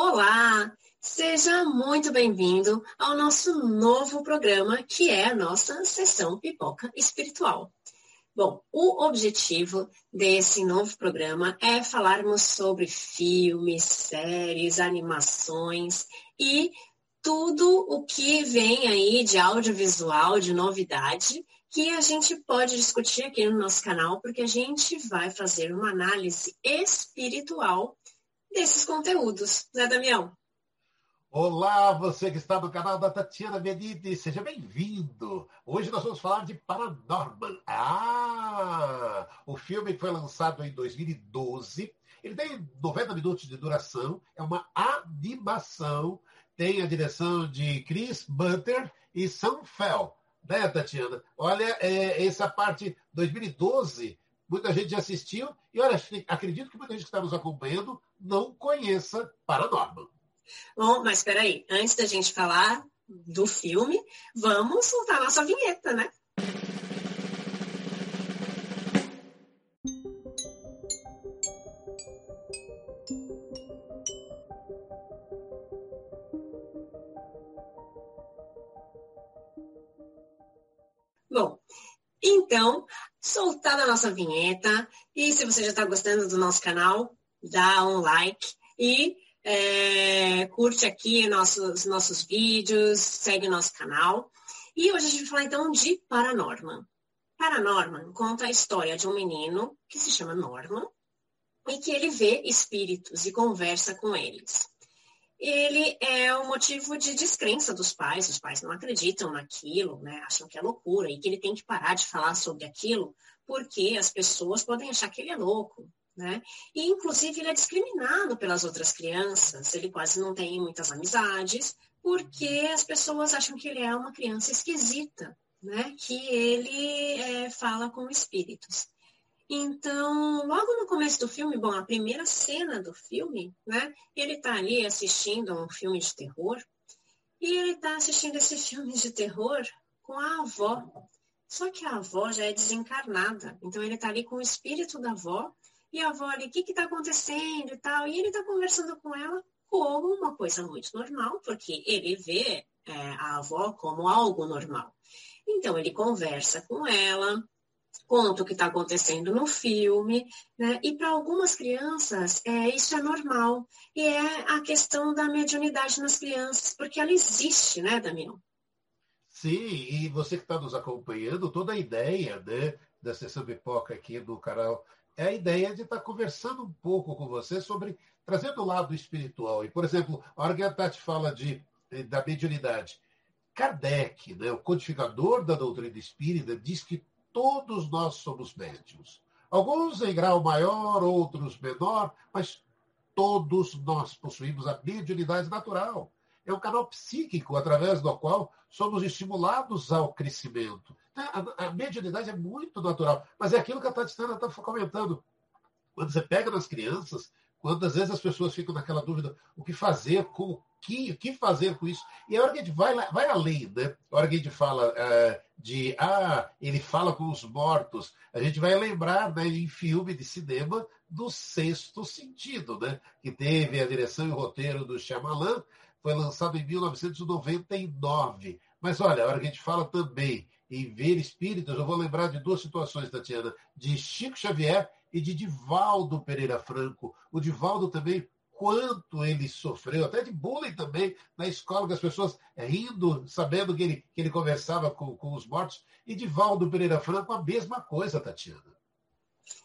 Olá, seja muito bem-vindo ao nosso novo programa, que é a nossa sessão Pipoca Espiritual. Bom, o objetivo desse novo programa é falarmos sobre filmes, séries, animações e tudo o que vem aí de audiovisual, de novidade, que a gente pode discutir aqui no nosso canal, porque a gente vai fazer uma análise espiritual desses conteúdos, né, Damião? Olá, você que está no canal da Tatiana Benítez, seja bem-vindo. Hoje nós vamos falar de Paranormal. Ah, o filme foi lançado em 2012. Ele tem 90 minutos de duração, é uma animação, tem a direção de Chris Bunter e Sam Fell, né, Tatiana? Olha, é, essa parte 2012 muita gente já assistiu e olha, acredito que muita gente que está nos acompanhando não conheça Paranormal. Bom, mas espera aí, antes da gente falar do filme, vamos soltar nossa vinheta, né? Bom, então, soltada a nossa vinheta. E se você já está gostando do nosso canal, dá um like e é, curte aqui nossos, nossos vídeos, segue nosso canal. E hoje a gente vai falar então de Paranorman. Paranorman conta a história de um menino que se chama Norman e que ele vê espíritos e conversa com eles ele é o um motivo de descrença dos pais. Os pais não acreditam naquilo, né? acham que é loucura e que ele tem que parar de falar sobre aquilo porque as pessoas podem achar que ele é louco. Né? E, inclusive, ele é discriminado pelas outras crianças, ele quase não tem muitas amizades, porque as pessoas acham que ele é uma criança esquisita, né? que ele é, fala com espíritos. Então, logo no começo do filme, bom, a primeira cena do filme, né? Ele está ali assistindo um filme de terror e ele está assistindo esse filme de terror com a avó. Só que a avó já é desencarnada, então ele está ali com o espírito da avó e a avó ali, o que está acontecendo e tal, e ele está conversando com ela como uma coisa muito normal, porque ele vê é, a avó como algo normal. Então ele conversa com ela, conta o que está acontecendo no filme, né? E para algumas crianças é, isso é normal. E é a questão da mediunidade nas crianças, porque ela existe, né, Damião? Sim, e você que está nos acompanhando, toda a ideia né, da sessão pipoca aqui do canal é a ideia de estar tá conversando um pouco com você sobre trazendo o lado espiritual. E, por exemplo, a hora que a Tati fala de, da mediunidade, Kardec, né, o codificador da doutrina espírita, diz que todos nós somos médios. Alguns em grau maior, outros menor, mas todos nós possuímos a mediunidade natural. É um canal psíquico através do qual somos estimulados ao crescimento. A, a mediunidade é muito natural, mas é aquilo que a Tatiana está comentando. Quando você pega nas crianças, Quantas vezes as pessoas ficam naquela dúvida, o que fazer com o que, o que fazer com isso? E a hora que a gente vai, vai além, né? A hora que a gente fala uh, de, ah, ele fala com os mortos, a gente vai lembrar, né, em filme de cinema, do Sexto Sentido, né? Que teve a direção e o roteiro do Shyamalan, foi lançado em 1999. Mas olha, a hora que a gente fala também em ver espíritos, eu vou lembrar de duas situações, Tatiana, de Chico Xavier e de Divaldo Pereira Franco. O Divaldo também, quanto ele sofreu, até de bullying também na escola, que as pessoas rindo, sabendo que ele, que ele conversava com, com os mortos. E Divaldo Pereira Franco, a mesma coisa, Tatiana.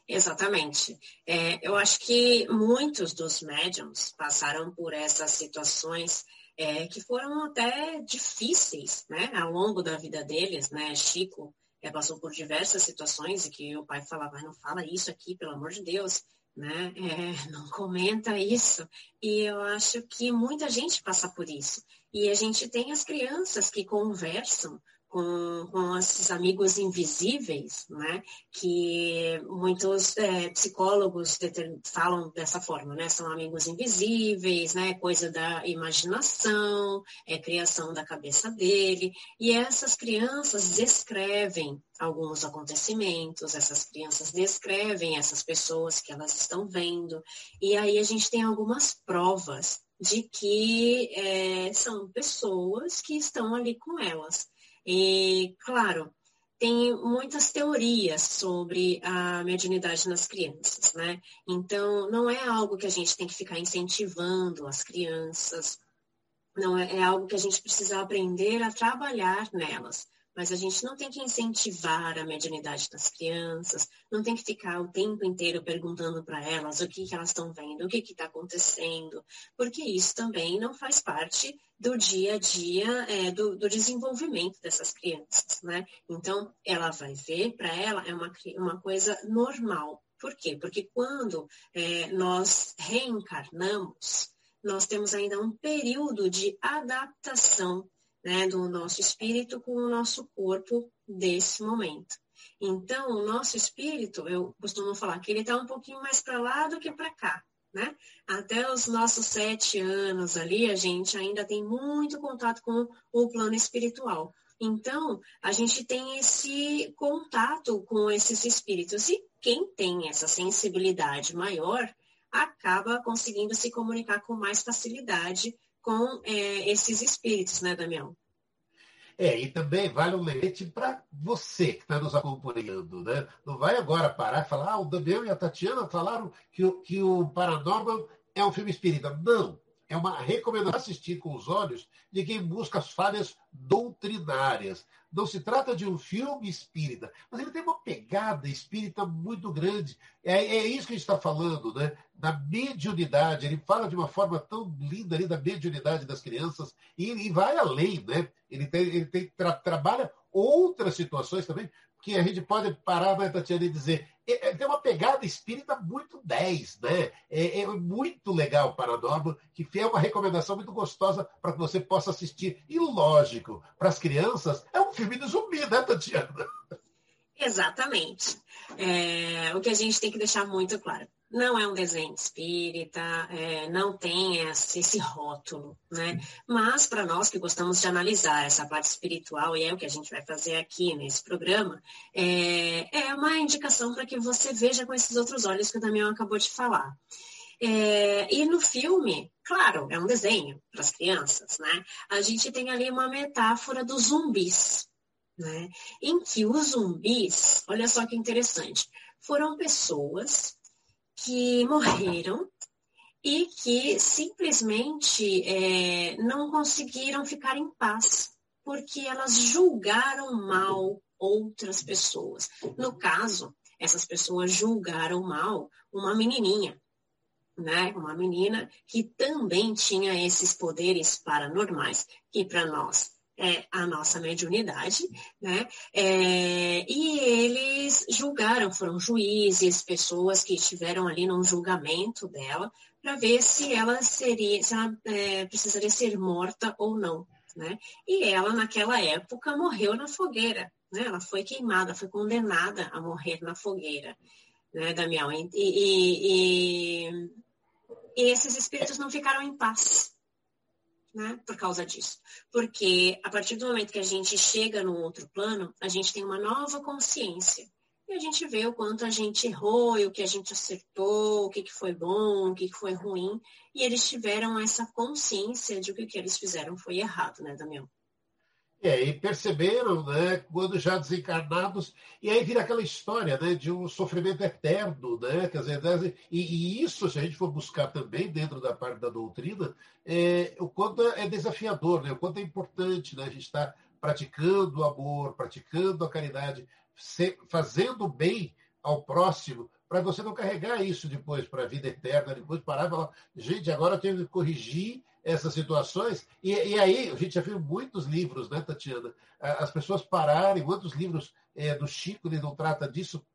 Exatamente. É, eu acho que muitos dos médiums passaram por essas situações é, que foram até difíceis né, ao longo da vida deles. Né? Chico é, passou por diversas situações e que o pai falava, não fala isso aqui, pelo amor de Deus, né? É, não comenta isso. E eu acho que muita gente passa por isso. E a gente tem as crianças que conversam com, com esses amigos invisíveis, né? Que muitos é, psicólogos falam dessa forma, né? São amigos invisíveis, né? Coisa da imaginação, é criação da cabeça dele. E essas crianças descrevem alguns acontecimentos, essas crianças descrevem essas pessoas que elas estão vendo. E aí a gente tem algumas provas de que é, são pessoas que estão ali com elas. E, claro, tem muitas teorias sobre a mediunidade nas crianças, né? Então, não é algo que a gente tem que ficar incentivando as crianças, não é, é algo que a gente precisa aprender a trabalhar nelas mas a gente não tem que incentivar a mediunidade das crianças, não tem que ficar o tempo inteiro perguntando para elas o que, que elas estão vendo, o que está acontecendo, porque isso também não faz parte do dia a dia é, do, do, desenvolvimento dessas crianças, né? Então, ela vai ver, para ela é uma, uma coisa normal. Por quê? Porque quando é, nós reencarnamos, nós temos ainda um período de adaptação né, do nosso espírito com o nosso corpo desse momento. Então, o nosso espírito, eu costumo falar que ele está um pouquinho mais para lá do que para cá. Né? Até os nossos sete anos ali, a gente ainda tem muito contato com o plano espiritual. Então, a gente tem esse contato com esses espíritos. E quem tem essa sensibilidade maior acaba conseguindo se comunicar com mais facilidade com é, esses espíritos, né, Damião? É, e também vale um lembrete para você que está nos acompanhando, né? Não vai agora parar e falar, ah, o Damião e a Tatiana falaram que, que o Paranormal é um filme espírita. Não, é uma recomendação assistir com os olhos de quem busca as falhas doutrinárias. Não se trata de um filme espírita, mas ele tem uma pegada espírita muito grande. É, é isso que a gente está falando, né? Da mediunidade. Ele fala de uma forma tão linda ali da mediunidade das crianças e, e vai além, né? Ele, tem, ele tem, tra, trabalha outras situações também que a gente pode parar, né, Tatiana, e dizer é, é, tem uma pegada espírita muito 10, né? É, é muito legal o Paranormal, que é uma recomendação muito gostosa para que você possa assistir. E lógico, para as crianças, é um filme de zumbi, né, Tatiana? Exatamente. É, o que a gente tem que deixar muito claro não é um desenho espírita, é, não tem esse, esse, rótulo, né? Mas para nós que gostamos de analisar essa parte espiritual, e é o que a gente vai fazer aqui nesse programa, é, é uma indicação para que você veja com esses outros olhos que o Damião acabou de falar. É, e no filme, claro, é um desenho para as crianças, né? A gente tem ali uma metáfora dos zumbis, né? Em que os zumbis, olha só que interessante, foram pessoas que morreram e que simplesmente é, não conseguiram ficar em paz, porque elas julgaram mal outras pessoas. No caso, essas pessoas julgaram mal uma menininha, né? Uma menina que também tinha esses poderes paranormais, que para nós é, a nossa mediunidade, né? É, e eles julgaram, foram juízes, pessoas que estiveram ali num julgamento dela, para ver se ela seria, se ela é, precisaria ser morta ou não, né? E ela, naquela época, morreu na fogueira, né? Ela foi queimada, foi condenada a morrer na fogueira, né, Damião? E, e, e, e esses espíritos não ficaram em paz, né, por causa disso. Porque a partir do momento que a gente chega no outro plano, a gente tem uma nova consciência. E a gente vê o quanto a gente errou, e o que a gente acertou, o que, que foi bom, o que, que foi ruim. E eles tiveram essa consciência de que o que eles fizeram foi errado, né, Damião? É, e perceberam, né, quando já desencarnados, e aí vira aquela história né, de um sofrimento eterno, né? Quer dizer, né, e, e isso, se a gente for buscar também dentro da parte da doutrina, é, o quanto é desafiador, né, o quanto é importante né, a gente estar tá praticando o amor, praticando a caridade, se, fazendo bem ao próximo, para você não carregar isso depois para a vida eterna, depois parar e falar, gente, agora eu tenho que corrigir essas situações. E, e, aí, a gente já viu muitos livros, né, Tatiana? As pessoas pararem, muitos livros é, do Chico, ele não trata disso,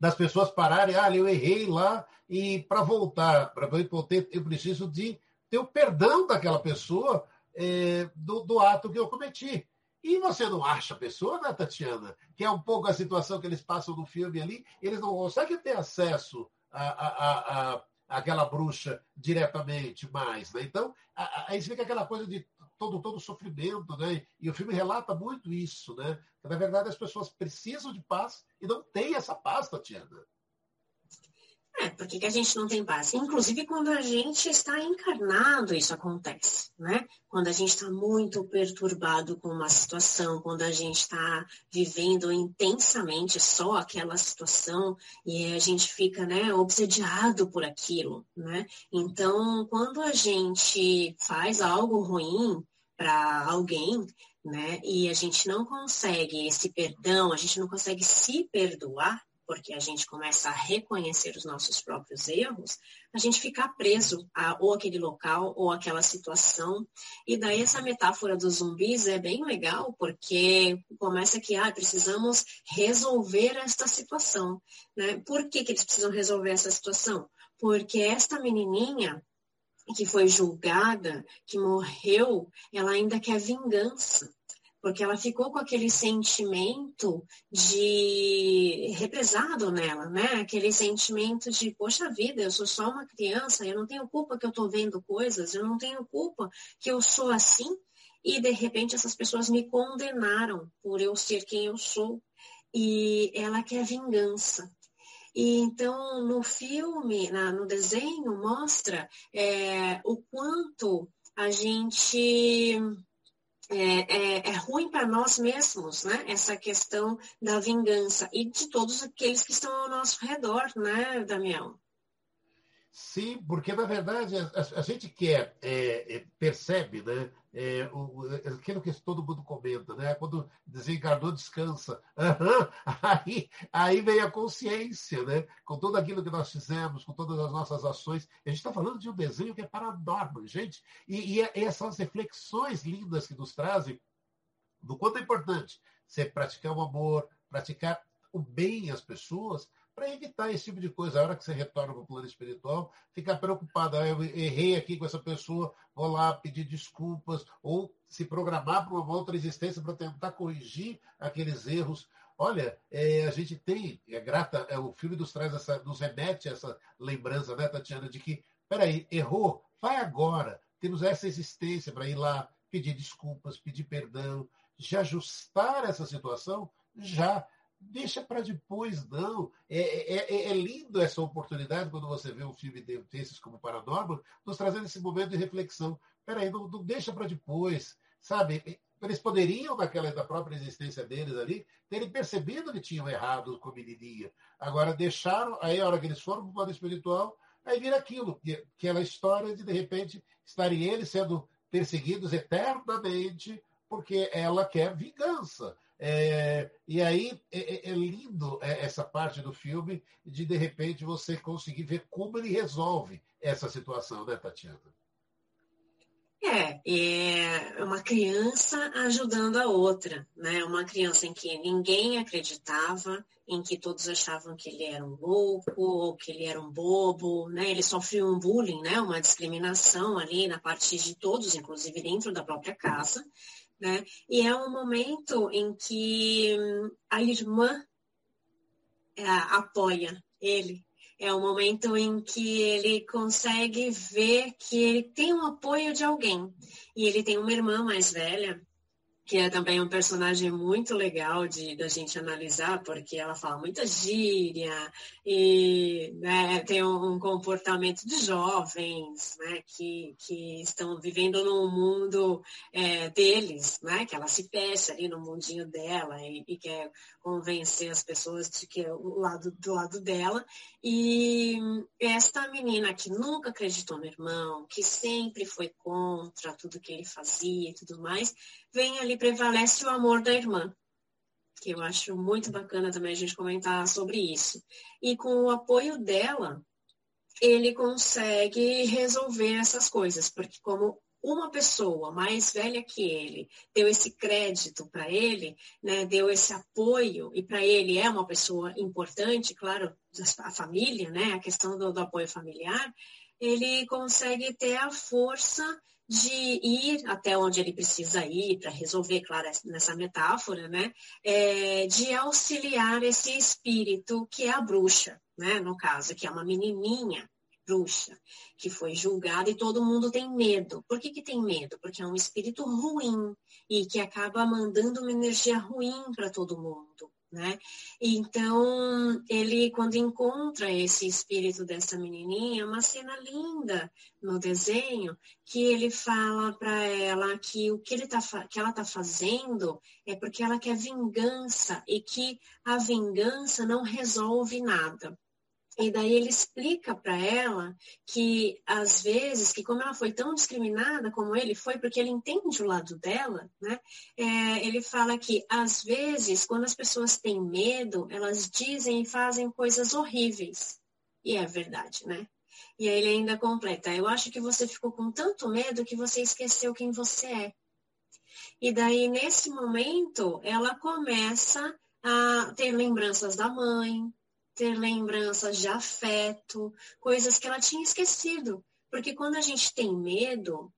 das pessoas pararem, ah, eu errei lá, e para voltar, para poder, eu preciso de ter o perdão daquela pessoa é, do, do, ato que eu cometi. E você não acha a pessoa, né, Tatiana? Que é um pouco a situação que eles passam no filme ali, eles não conseguem ter acesso a, a, a aquela bruxa diretamente mais. Né? Então, aí fica aquela coisa de todo, todo sofrimento, né? E o filme relata muito isso, né? Que, na verdade, as pessoas precisam de paz e não têm essa paz, Tatiana. É, por que, a gente não tem paz? Inclusive, quando a gente está encarnado, isso acontece, né? Quando a gente está muito perturbado com uma situação, quando a gente está vivendo intensamente só aquela situação e a gente fica, né, obsediado por aquilo, né? Então, quando a gente faz algo ruim para alguém, né, e a gente não consegue esse perdão, a gente não consegue se perdoar, porque a gente começa a reconhecer os nossos próprios erros, a gente fica preso a ou aquele local ou aquela situação. E daí essa metáfora dos zumbis é bem legal, porque começa que ah, precisamos resolver esta situação. Né? Por que, que eles precisam resolver essa situação? Porque esta menininha que foi julgada, que morreu, ela ainda quer vingança porque ela ficou com aquele sentimento de represado nela, né? Aquele sentimento de, poxa vida, eu sou só uma criança, eu não tenho culpa que eu estou vendo coisas, eu não tenho culpa que eu sou assim, e de repente essas pessoas me condenaram por eu ser quem eu sou. E ela quer vingança. E então, no filme, na, no desenho, mostra é, o quanto a gente é, é, é ruim para nós mesmos, né? Essa questão da vingança e de todos aqueles que estão ao nosso redor, né, Damião? Sim, porque na verdade a, a gente quer, é, é, percebe, né? É, o, aquilo que todo mundo comenta, né? Quando desencarnou, descansa. Uhum. Aí, aí vem a consciência, né? Com tudo aquilo que nós fizemos, com todas as nossas ações. A gente está falando de um desenho que é paranormal, gente. E, e essas reflexões lindas que nos trazem do quanto é importante você praticar o amor, praticar o bem às pessoas, para evitar esse tipo de coisa. A hora que você retorna para o plano espiritual, ficar preocupado. Ah, eu errei aqui com essa pessoa, vou lá pedir desculpas, ou se programar para uma outra existência para tentar corrigir aqueles erros. Olha, é, a gente tem, é grata, é, o filme nos traz essa, nos remete a essa lembrança, né, Tatiana, de que, peraí, errou, vai agora. Temos essa existência para ir lá pedir desculpas, pedir perdão, já ajustar essa situação já deixa para depois, não. É, é, é, é, lindo essa oportunidade quando você vê um filme desses como Paranormal, nos trazendo esse momento de reflexão. Peraí, não, não deixa para depois, sabe? Eles poderiam, naquela da própria existência deles ali, terem percebido que tinham errado com a menininha. Agora deixaram, aí a hora que eles foram para o plano espiritual, aí vira aquilo, que, aquela história de, de repente, estarem eles sendo perseguidos eternamente porque ela quer vingança. É, e aí é, é, é lindo é, essa parte do filme de de repente você conseguir ver como ele resolve essa situação, né, Tatiana? É, é uma criança ajudando a outra, né? Uma criança em que ninguém acreditava, em que todos achavam que ele era um louco ou que ele era um bobo, né? Ele sofreu um bullying, né? Uma discriminação ali na parte de todos, inclusive dentro da própria casa. Né? E é um momento em que hum, a irmã é, apoia ele. É um momento em que ele consegue ver que ele tem um apoio de alguém. E ele tem uma irmã mais velha que é também um personagem muito legal de da gente analisar, porque ela fala muita gíria e né, tem um, um, comportamento de jovens, né, que, que estão vivendo num mundo é, deles, né, que ela se fecha ali no mundinho dela e, e, quer convencer as pessoas de que é o lado do lado dela. E esta menina que nunca acreditou no irmão, que sempre foi contra tudo que ele fazia e tudo mais, vem ali prevalece o amor da irmã, que eu acho muito bacana também a gente comentar sobre isso. E com o apoio dela, ele consegue resolver essas coisas, porque como uma pessoa mais velha que ele deu esse crédito para ele, né, deu esse apoio, e para ele é uma pessoa importante, claro, a família, né, a questão do, do apoio familiar, ele consegue ter a força de ir até onde ele precisa ir para resolver, claro, nessa metáfora, né? É, de auxiliar esse espírito que é a bruxa, né? No caso, que é uma menininha bruxa que foi julgada e todo mundo tem medo. Por que, que tem medo? Porque é um espírito ruim e que acaba mandando uma energia ruim para todo mundo né? Então, ele, quando encontra esse espírito dessa menininha, é uma cena linda no desenho, que ele fala para ela que o que, ele tá, que ela está fazendo é porque ela quer vingança e que a vingança não resolve nada. E daí ele explica para ela que, às vezes, que como ela foi tão discriminada como ele foi, porque ele entende o lado dela, né? É, ele fala que, às vezes, quando as pessoas têm medo, elas dizem e fazem coisas horríveis. E é verdade, né? E aí ele ainda completa, eu acho que você ficou com tanto medo que você esqueceu quem você é. E daí, nesse momento, ela começa a ter lembranças da mãe, ter lembranças de afeto, coisas que ela tinha esquecido. Porque quando a gente tem medo,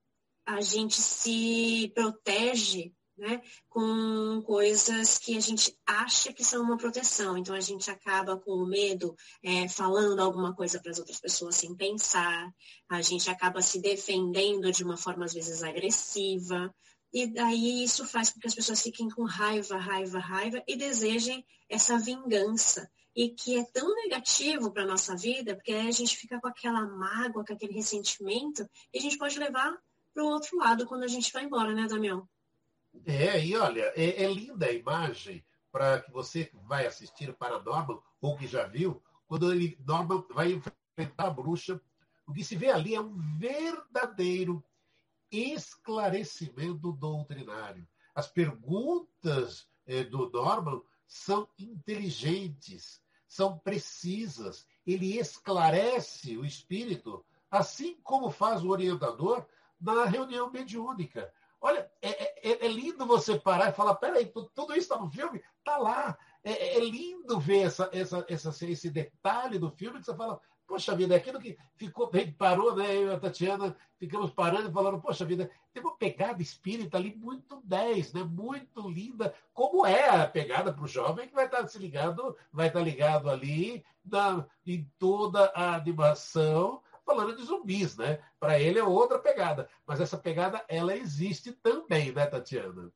a gente se protege né, com coisas que a gente acha que são uma proteção. Então a gente acaba com o medo é, falando alguma coisa para as outras pessoas sem pensar, a gente acaba se defendendo de uma forma às vezes agressiva. E daí isso faz com que as pessoas fiquem com raiva, raiva, raiva e desejem essa vingança e que é tão negativo para a nossa vida, porque a gente fica com aquela mágoa, com aquele ressentimento, e a gente pode levar para o outro lado quando a gente vai embora, né, Damião? É, e olha, é, é linda a imagem para que você vai assistir para Norman, ou que já viu, quando ele, Norman vai enfrentar a bruxa, o que se vê ali é um verdadeiro esclarecimento doutrinário. As perguntas eh, do Norman são inteligentes, são precisas. Ele esclarece o espírito, assim como faz o orientador na reunião mediúnica. Olha, é, é, é lindo você parar e falar: peraí, tudo isso está no filme? Está lá. É, é, lindo ver essa, essa, essa, esse detalhe do filme que você fala: Poxa vida, é aquilo que ficou, parou, né? Eu e a Tatiana ficamos parando e falando, poxa vida, tem uma pegada espírita ali muito 10, né? Muito linda, como é a pegada para o jovem que vai estar se ligado, vai estar ligado ali na, em toda a animação, falando de zumbis, né? Para ele é outra pegada, mas essa pegada ela existe também, né, Tatiana?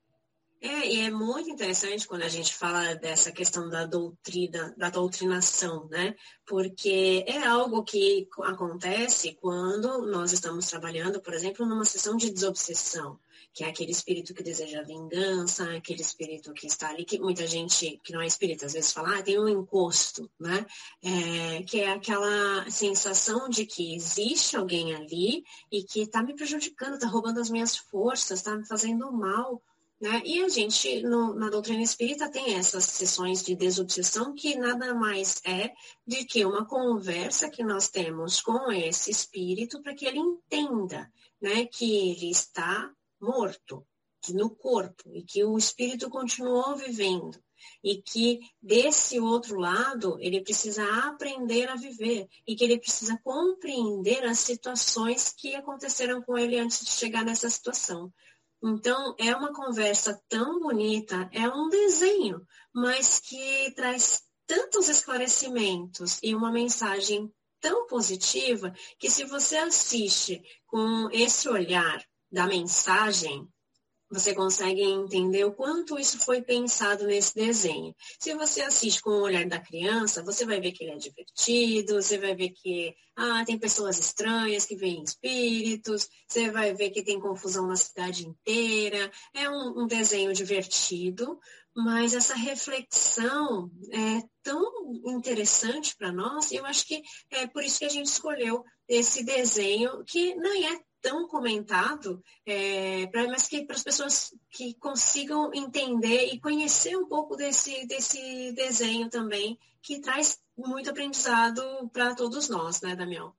É, e é muito interessante quando a gente fala dessa questão da doutrina, da doutrinação, né? Porque é algo que acontece quando nós estamos trabalhando, por exemplo, numa sessão de desobsessão, que é aquele espírito que deseja vingança, aquele espírito que está ali, que muita gente que não é espírita às vezes fala, ah, tem um encosto, né? É, que é aquela sensação de que existe alguém ali e que está me prejudicando, está roubando as minhas forças, está me fazendo mal né? E a gente, no, na doutrina espírita, tem essas sessões de desobsessão que nada mais é de que uma conversa que nós temos com esse espírito para que ele entenda né, que ele está morto no corpo e que o espírito continuou vivendo e que desse outro lado ele precisa aprender a viver e que ele precisa compreender as situações que aconteceram com ele antes de chegar nessa situação. Então, é uma conversa tão bonita, é um desenho, mas que traz tantos esclarecimentos e uma mensagem tão positiva que se você assiste com esse olhar da mensagem, você consegue entender o quanto isso foi pensado nesse desenho. Se você assiste com o olhar da criança, você vai ver que ele é divertido, você vai ver que ah, tem pessoas estranhas que veem espíritos, você vai ver que tem confusão na cidade inteira. É um, um desenho divertido, mas essa reflexão é tão interessante para nós, e eu acho que é por isso que a gente escolheu esse desenho, que nem é tão comentado, é, mas que para as pessoas que consigam entender e conhecer um pouco desse, desse desenho também, que traz muito aprendizado para todos nós, né, Damião?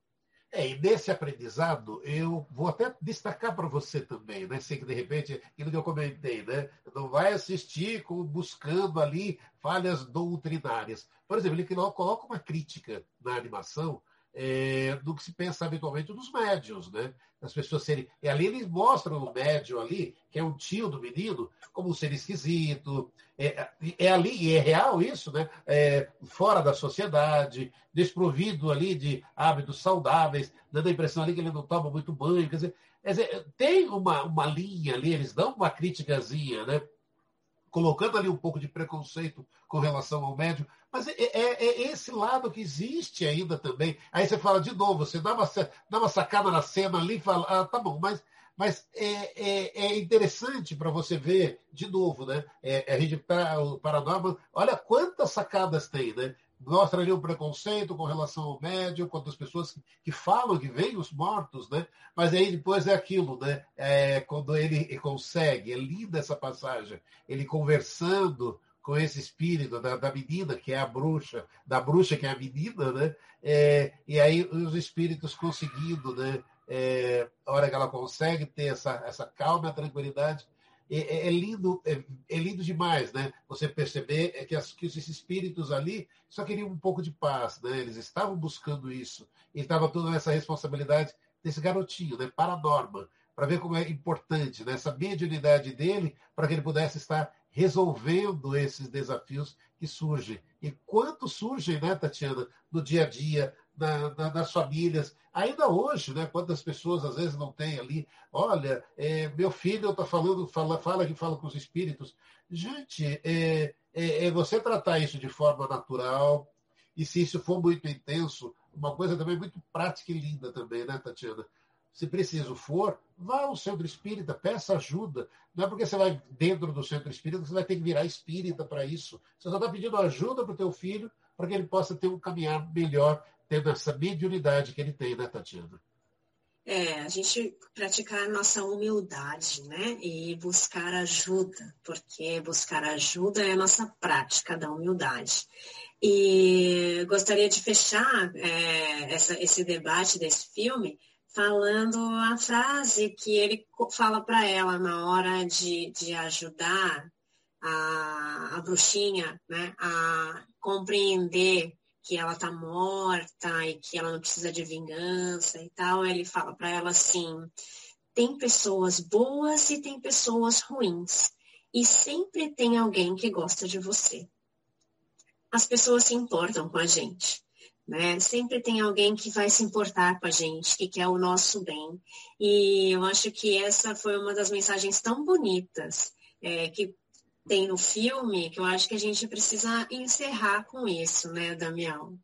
É, e nesse aprendizado, eu vou até destacar para você também, né? Sei que de repente, aquilo que eu comentei, né? Não vai assistir com, buscando ali falhas doutrinárias. Por exemplo, ele coloca uma crítica na animação é, do que se pensa habitualmente dos médios, né? As pessoas serem. E ali eles mostram o médio ali, que é um tio do menino, como um ser esquisito. É, é ali, e é real isso, né? É, fora da sociedade, desprovido ali de hábitos saudáveis, dando a impressão ali que ele não toma muito banho. Quer dizer, quer dizer tem uma, uma linha ali, eles dão uma criticazinha, né? Colocando ali um pouco de preconceito com relação ao médio, mas é, é, é, esse lado que existe ainda também. Aí você fala de novo, você dá uma, dá uma sacada na cena ali e fala, ah, tá bom, mas, mas é, é, é interessante para você ver de novo, né? É, a gente tá, o Paranormal, olha quantas sacadas tem, né? Mostra ali um preconceito com relação ao médium, quanto as pessoas que, que, falam que vêm os mortos, né? Mas aí depois é aquilo, né? É, quando ele consegue, é linda essa passagem, ele conversando com esse espírito da, da menina, que é a bruxa, da bruxa que é a menina, né? É, e aí os espíritos conseguindo, né? É, a hora que ela consegue ter essa, essa calma, tranquilidade, é, é, é, lindo, é, é, lindo demais, né? Você perceber é que, as, que esses espíritos ali só queriam um pouco de paz, né? Eles estavam buscando isso. E estava toda essa responsabilidade desse garotinho, né? Norma, para ver como é importante, né? Essa mediunidade dele, para que ele pudesse estar resolvendo esses desafios que surgem. E quanto surgem, né, Tatiana, no dia a dia, na, na, nas famílias. Ainda hoje, né, quantas pessoas às vezes não têm ali, olha, é, meu filho está falando, fala, fala que fala com os espíritos. Gente, é, é, é, você tratar isso de forma natural, e se isso for muito intenso, uma coisa também muito prática e linda também, né, Tatiana? Se preciso for, vá ao centro espírita, peça ajuda. Não é porque você vai dentro do centro espírita que você vai ter que virar espírita para isso. Você só está pedindo ajuda para o teu filho para que ele possa ter um caminhar melhor tendo essa mediunidade que ele tem, né, Tatiana? É, a gente praticar a nossa humildade, né? E buscar ajuda, porque buscar ajuda é a nossa prática da humildade. E gostaria de fechar é, essa, esse debate desse filme falando a frase que ele fala para ela na hora de, de ajudar a, a bruxinha né, a compreender que ela tá morta e que ela não precisa de vingança e tal. Ele fala para ela assim: tem pessoas boas e tem pessoas ruins. E sempre tem alguém que gosta de você. As pessoas se importam com a gente. Né? Sempre tem alguém que vai se importar com a gente, que quer o nosso bem. E eu acho que essa foi uma das mensagens tão bonitas é, que tem no filme, que eu acho que a gente precisa encerrar com isso, né, Damião?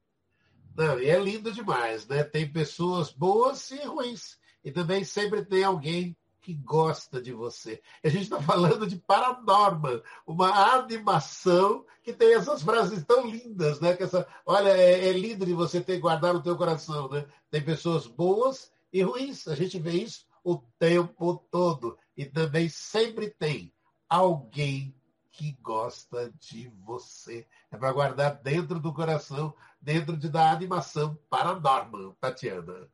Não, e é lindo demais, né? Tem pessoas boas e ruins. E também sempre tem alguém que gosta de você. A gente está falando de Paranorma, uma animação que tem essas frases tão lindas, né? Que essa, olha, é, é lindo de você ter guardado no teu coração, né? Tem pessoas boas e ruins. A gente vê isso o tempo todo. E também sempre tem alguém que gosta de você. É para guardar dentro do coração, dentro de, da animação Paranormal, Tatiana.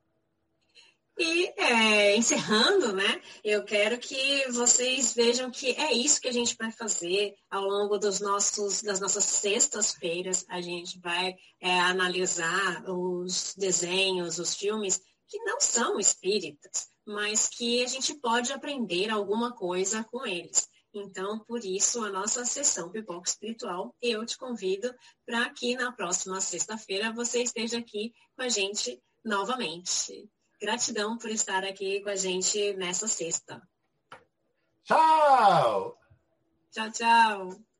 E é, encerrando, né? Eu quero que vocês vejam que é isso que a gente vai fazer ao longo dos nossos, das nossas sextas-feiras. A gente vai é, analisar os desenhos, os filmes que não são espíritas, mas que a gente pode aprender alguma coisa com eles. Então, por isso, a nossa sessão Pipoca Espiritual, eu te convido para que na próxima sexta-feira você esteja aqui com a gente novamente. Gratidão por estar aqui com a gente nessa sexta. Tchau! Tchau, tchau!